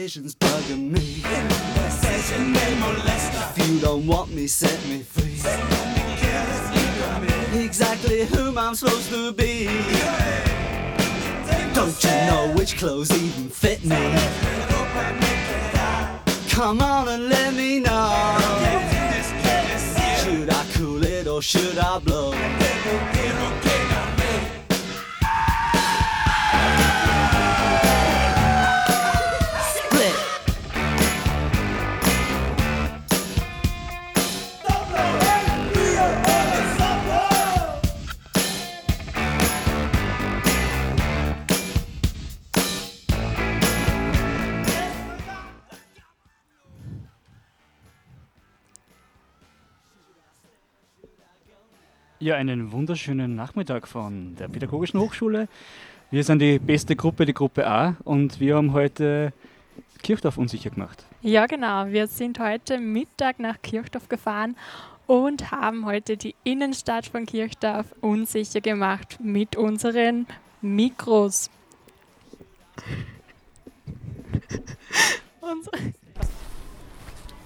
Indecision's bugging me. If you don't want me, set me free. Exactly whom I'm supposed to be. Don't you know which clothes even fit me? Come on and let me know. Should I cool it or should I blow? Ja, einen wunderschönen Nachmittag von der Pädagogischen Hochschule. Wir sind die beste Gruppe, die Gruppe A, und wir haben heute Kirchdorf unsicher gemacht. Ja, genau. Wir sind heute Mittag nach Kirchdorf gefahren und haben heute die Innenstadt von Kirchdorf unsicher gemacht mit unseren Mikros. Unsere-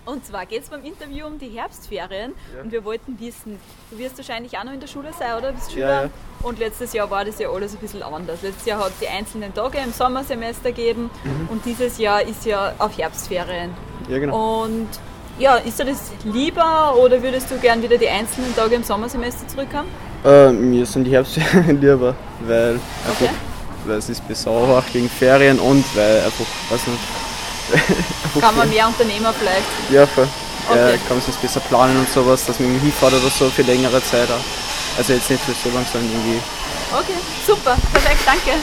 Und zwar geht es beim Interview um die Herbstferien und wir wollten wissen, du wirst wahrscheinlich auch noch in der Schule sein, oder? Bist Schüler? Ja, ja. Und letztes Jahr war das ja alles ein bisschen anders. Letztes Jahr hat es die einzelnen Tage im Sommersemester gegeben und dieses Jahr ist ja auf Herbstferien. Ja, genau. Und ja, ist dir das lieber oder würdest du gern wieder die einzelnen Tage im Sommersemester zurückhaben? Äh, mir sind die Herbstferien lieber, weil einfach, Okay. weil es ist besser auch gegen Ferien und weil einfach, weiß nicht. einfach Kann man mehr Unternehmer vielleicht? Ja, voll. Okay. Äh, kann man sich besser planen und sowas, dass man irgendwie hinfährt oder so für längere Zeit auch. Also jetzt nicht für so lang, sondern irgendwie. Okay, super, perfekt, danke.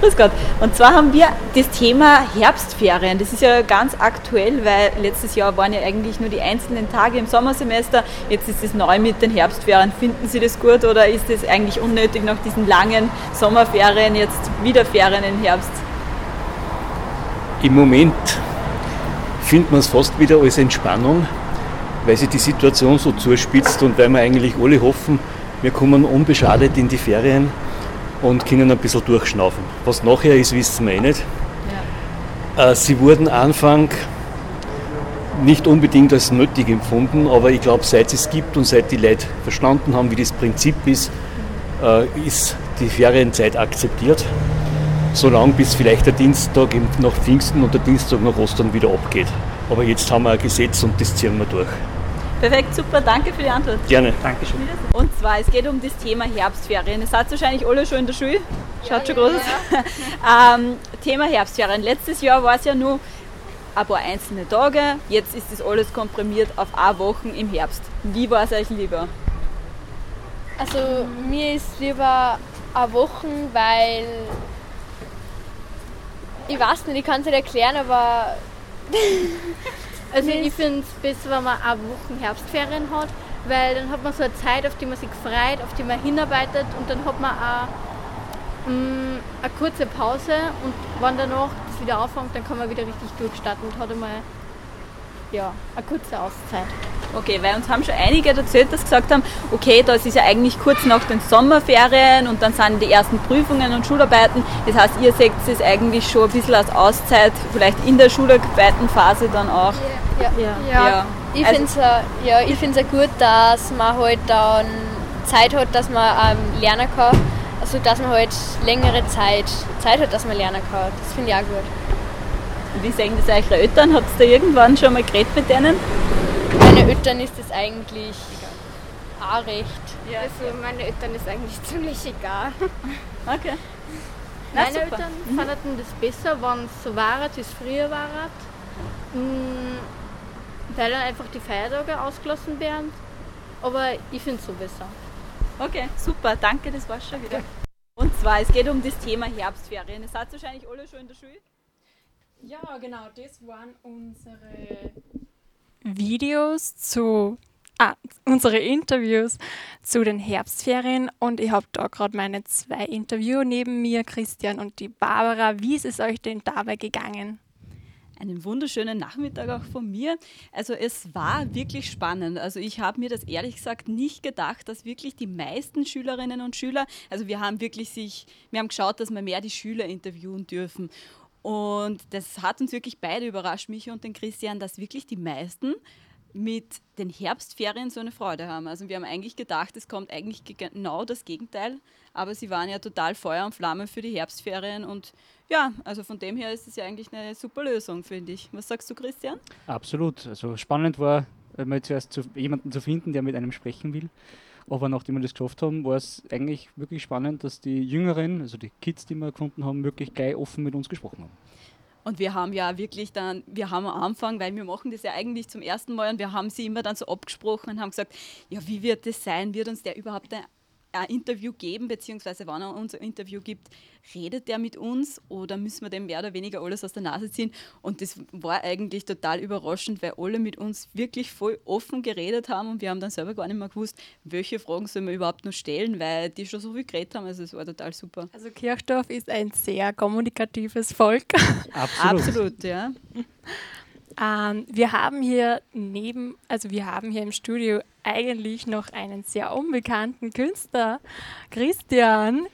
Grüß Gott. Und zwar haben wir das Thema Herbstferien. Das ist ja ganz aktuell, weil letztes Jahr waren ja eigentlich nur die einzelnen Tage im Sommersemester. Jetzt ist es neu mit den Herbstferien. Finden Sie das gut oder ist es eigentlich unnötig nach diesen langen Sommerferien jetzt wieder Ferien im Herbst? Im Moment findet man es fast wieder als Entspannung, weil sich die Situation so zuspitzt und weil wir eigentlich alle hoffen, wir kommen unbeschadet in die Ferien und können ein bisschen durchschnaufen. Was nachher ist, wissen wir eh nicht. Äh, Sie wurden Anfang nicht unbedingt als nötig empfunden, aber ich glaube, seit es gibt und seit die Leute verstanden haben, wie das Prinzip ist, äh, ist die Ferienzeit akzeptiert, solange bis vielleicht der Dienstag nach Pfingsten und der Dienstag nach Ostern wieder abgeht. Aber jetzt haben wir ein Gesetz und das ziehen wir durch. Perfekt, super, danke für die Antwort. Gerne. Dankeschön. Und zwar, es geht um das Thema Herbstferien. Ihr seid wahrscheinlich alle schon in der Schule. Schaut schon groß aus. ähm, Thema Herbstferien. Letztes Jahr war es ja nur ein paar einzelne Tage. Jetzt ist das alles komprimiert auf eine Woche im Herbst. Wie war es euch lieber? Also mir ist lieber eine Woche, weil ich weiß nicht, ich kann es nicht erklären, aber also ich finde es besser, wenn man eine Woche Herbstferien hat, weil dann hat man so eine Zeit, auf die man sich freut, auf die man hinarbeitet und dann hat man auch mm, eine kurze Pause und wenn danach das wieder anfängt, dann kann man wieder richtig durchstarten und hat einmal ja, eine kurze Auszeit. Okay, weil uns haben schon einige erzählt, dass gesagt haben, okay, das ist ja eigentlich kurz nach den Sommerferien und dann sind die ersten Prüfungen und Schularbeiten. Das heißt, ihr seht es eigentlich schon ein bisschen als Auszeit, vielleicht in der Schularbeitenphase dann auch. Ja, Ja. ja. Ich Also- finde es ja, ich find's auch gut, dass man halt dann Zeit hat, dass man ähm, lernen kann. Also dass man halt längere Zeit Zeit hat, dass man lernen kann. Das finde ich auch gut. Wie sehen das eure Eltern? Habt ihr da irgendwann schon mal geredet mit denen? Meine Eltern ist das eigentlich auch recht. Also meine Eltern ist eigentlich ziemlich egal. Okay. Na, Meine super. Eltern fanden das besser, wenn es so war, wie es früher war. Mm, Weil dann einfach die Feiertage ausgelassen werden. Aber ich finde es so besser. Okay, super, danke, das war's schon wieder. Und zwar, es geht um das Thema Herbstferien. Ihr seid wahrscheinlich alle schon in der Schule. Ja, genau, das waren unsere Videos zu, ah, unsere Interviews zu den Herbstferien und ich habe da gerade meine zwei Interviewer neben mir, Christian und die Barbara. Wie ist es euch denn dabei gegangen? Einen wunderschönen Nachmittag auch von mir. Also es war wirklich spannend. Also ich habe mir das ehrlich gesagt nicht gedacht, dass wirklich die meisten Schülerinnen und Schüler, also wir haben wirklich sich, wir haben geschaut, dass wir mehr die Schüler interviewen dürfen. Und das hat uns wirklich beide überrascht, mich und den Christian, dass wirklich die meisten mit den Herbstferien so eine Freude haben. Also wir haben eigentlich gedacht, es kommt eigentlich ge- genau das Gegenteil, aber sie waren ja total Feuer und Flamme für die Herbstferien und ja, also von dem her ist es ja eigentlich eine super Lösung, finde ich. Was sagst du, Christian? Absolut. Also spannend war, äh, mal zuerst zu, jemanden zu finden, der mit einem sprechen will. Aber nachdem wir das geschafft haben, war es eigentlich wirklich spannend, dass die Jüngeren, also die Kids, die wir gefunden haben, wirklich gleich offen mit uns gesprochen haben. Und wir haben ja wirklich dann, wir haben am Anfang, weil wir machen das ja eigentlich zum ersten Mal und wir haben sie immer dann so abgesprochen und haben gesagt, ja, wie wird das sein? Wird uns der überhaupt ein, Interview geben, beziehungsweise wenn er uns ein Interview gibt, redet der mit uns oder müssen wir dem mehr oder weniger alles aus der Nase ziehen? Und das war eigentlich total überraschend, weil alle mit uns wirklich voll offen geredet haben und wir haben dann selber gar nicht mehr gewusst, welche Fragen sollen wir überhaupt noch stellen, weil die schon so viel geredet haben. Also es war total super. Also Kirchdorf ist ein sehr kommunikatives Volk. Absolut. Absolut, ja. Ähm, wir haben hier neben, also wir haben hier im Studio eigentlich noch einen sehr unbekannten Künstler, Christian.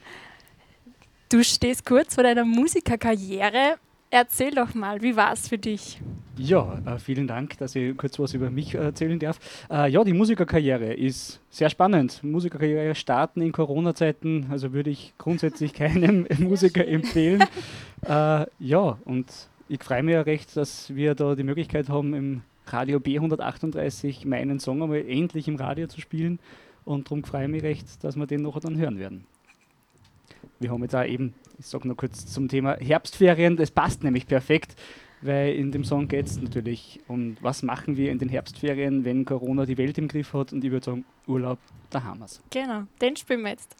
Du stehst kurz vor deiner Musikerkarriere. Erzähl doch mal, wie war es für dich? Ja, äh, vielen Dank, dass ich kurz was über mich erzählen darf. Äh, ja, die Musikerkarriere ist sehr spannend. Musikerkarriere starten in Corona-Zeiten, also würde ich grundsätzlich keinem Musiker empfehlen. Äh, ja, und ich freue mich ja recht, dass wir da die Möglichkeit haben, im Radio B138 meinen Song einmal endlich im Radio zu spielen. Und darum freue ich mich recht, dass wir den nachher dann hören werden. Wir haben jetzt auch eben, ich sage noch kurz zum Thema Herbstferien, das passt nämlich perfekt, weil in dem Song geht es natürlich um, was machen wir in den Herbstferien, wenn Corona die Welt im Griff hat und ich würde sagen, Urlaub, da haben wir es. Genau, den spielen wir jetzt.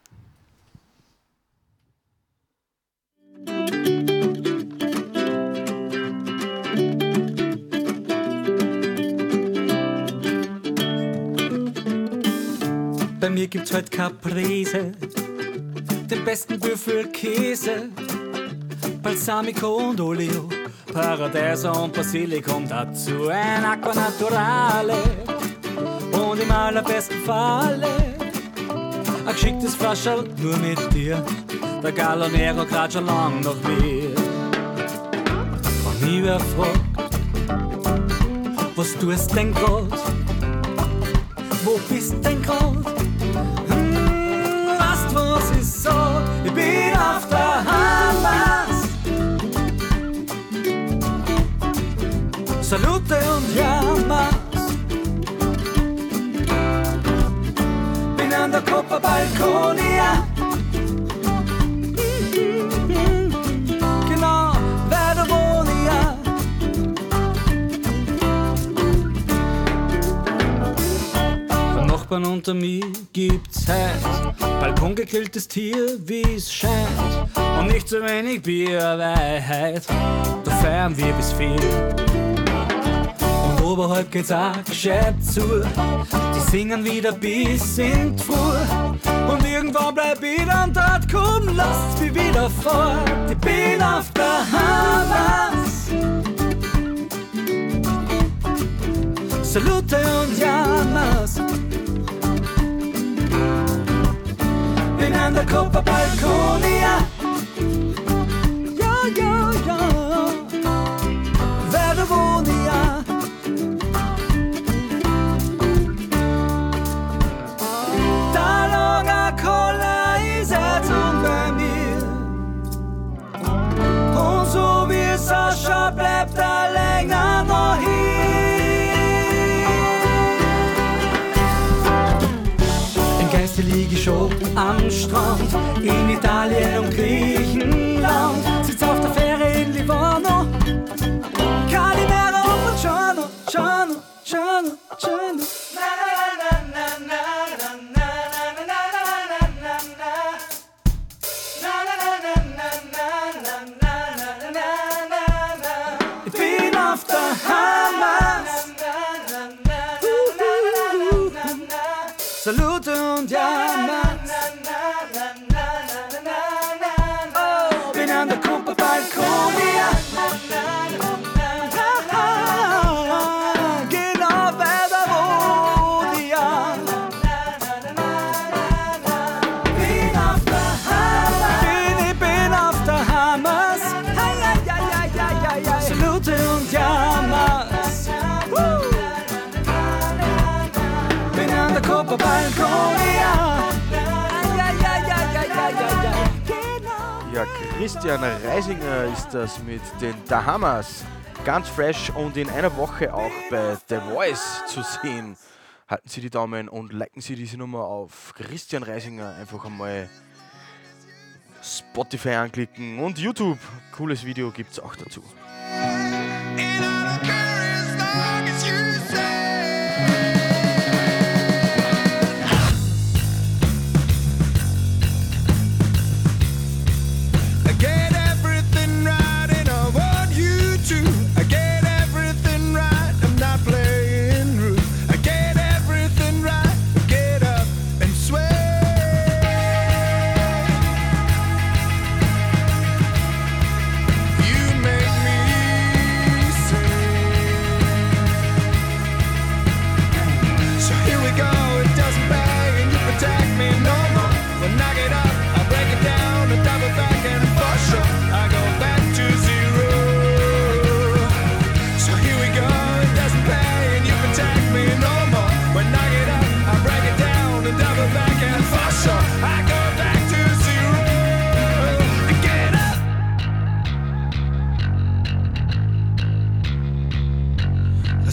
Bei mir gibt's heute Caprese, den besten Würfelkäse, Balsamico und Olio, Paradiso und Basilikum, dazu ein Aqua Naturale und im allerbesten Falle ein geschicktes Flascherl nur mit dir. Der Gallo Nero grad schon lang nach mir. Wenn mich wer fragt, was tust denn grad? Wo bist denn grad? Hm, weißt was ich sag? Ich bin auf der Hamas. Salute und Jammers. Bin an der Copa Balconia. Nachbarn unter mir gibt's heut Balkon gegrilltes Tier, wie's scheint. Und nicht zu wenig Bierweihheit, da feiern wir bis viel. Und oberhalb geht's auch gescheit zu. Die singen wieder bis in die. Und irgendwann bleib ich dann dort, komm, lasst mich wieder fort. Ich bin auf der Hamas. Salute und Jammers. An der Copa Balconia. Saluton da Christian Reisinger ist das mit den Dahamas. Ganz fresh und in einer Woche auch bei The Voice zu sehen. Halten Sie die Daumen und liken Sie diese Nummer auf Christian Reisinger. Einfach einmal Spotify anklicken und YouTube. Cooles Video gibt es auch dazu.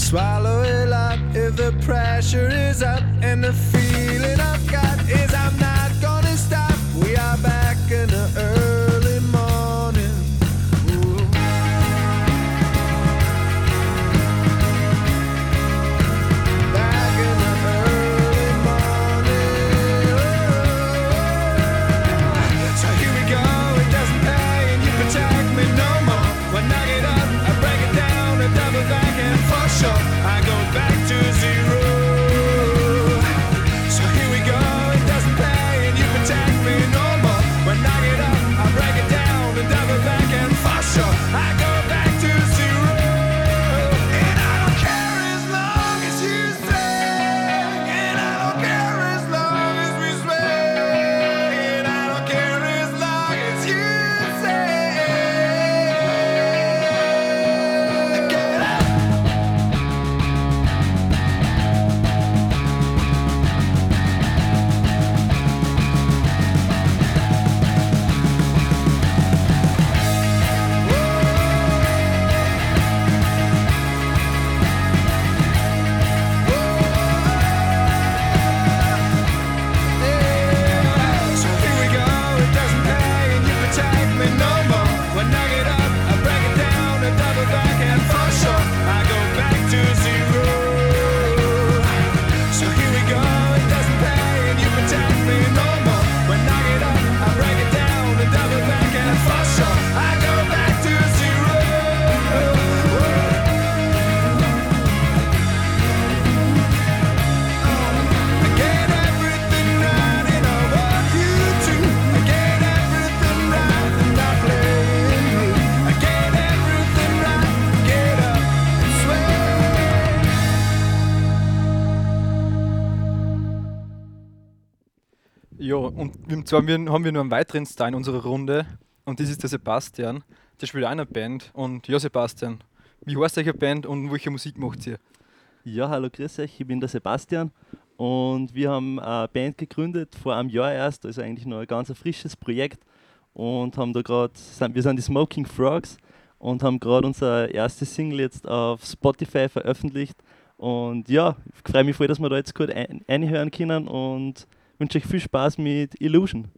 Swallow it up. If the pressure is up and the feeling I've got is I'm not Ja, und zwar haben wir noch einen weiteren Star in unserer Runde und das ist der Sebastian. Der spielt auch in einer Band. Und ja, Sebastian, wie heißt eure Band und welche Musik macht ihr? Ja, hallo, grüß euch, ich bin der Sebastian und wir haben eine Band gegründet vor einem Jahr erst, also eigentlich noch ein ganz frisches Projekt und haben da gerade, wir sind die Smoking Frogs und haben gerade unser erstes Single jetzt auf Spotify veröffentlicht und ja, ich freue mich voll, dass wir da jetzt gut einhören können und wünsche euch viel Spaß mit Illusion.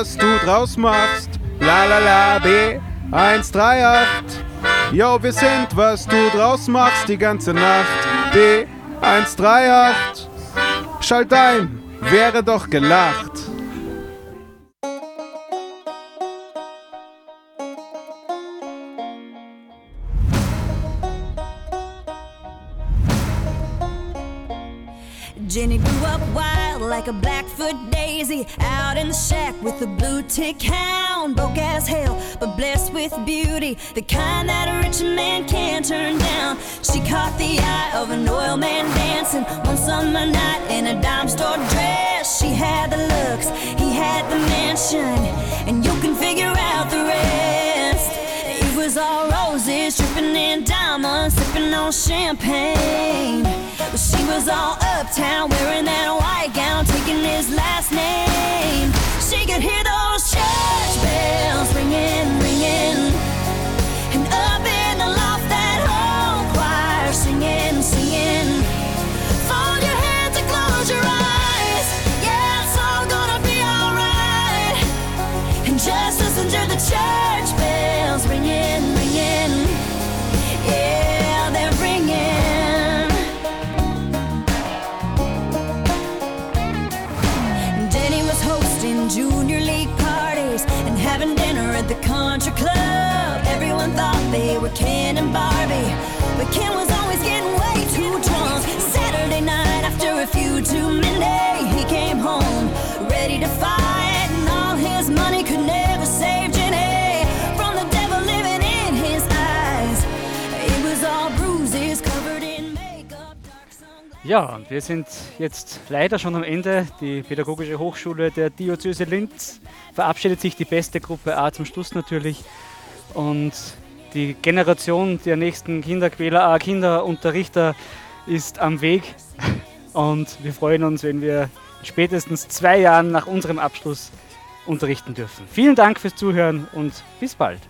Was du draus machst. La la la B 138. Yo, wir sind, was du draus machst die ganze Nacht. B 138. Schalt ein, wäre doch gelacht. Jenny grew up wild like a Blackfoot daisy out in the shack with a blue tick hound. Broke as hell, but blessed with beauty, the kind that a rich man can't turn down. She caught the eye of an oil man dancing one summer night in a dime store dress. She had the looks, he had the mansion, and you can figure out the rest It was all roses, dripping in diamonds, sipping on champagne. She was all uptown, wearing that white gown, taking his last name. She could hear those church bells ringing, ringing. And up in the loft, that whole choir singing, singing. Fold your hands and close your eyes. Yeah, it's all gonna be alright. And just listen to the church Ken and Barbie, but Ken was always getting way too drunk. Saturday night after a few too many, he came home ready to fight, and all his money could never save Jenny from the devil living in his eyes. It was all bruises covered in makeup. Ja, und wir sind jetzt leider schon am Ende. Die Pädagogische Hochschule der Diözese Linz verabschiedet sich die beste Gruppe A zum Schluss natürlich. Und die Generation der nächsten Kinderquäler, A Kinderunterrichter ist am Weg. Und wir freuen uns, wenn wir spätestens zwei Jahren nach unserem Abschluss unterrichten dürfen. Vielen Dank fürs Zuhören und bis bald.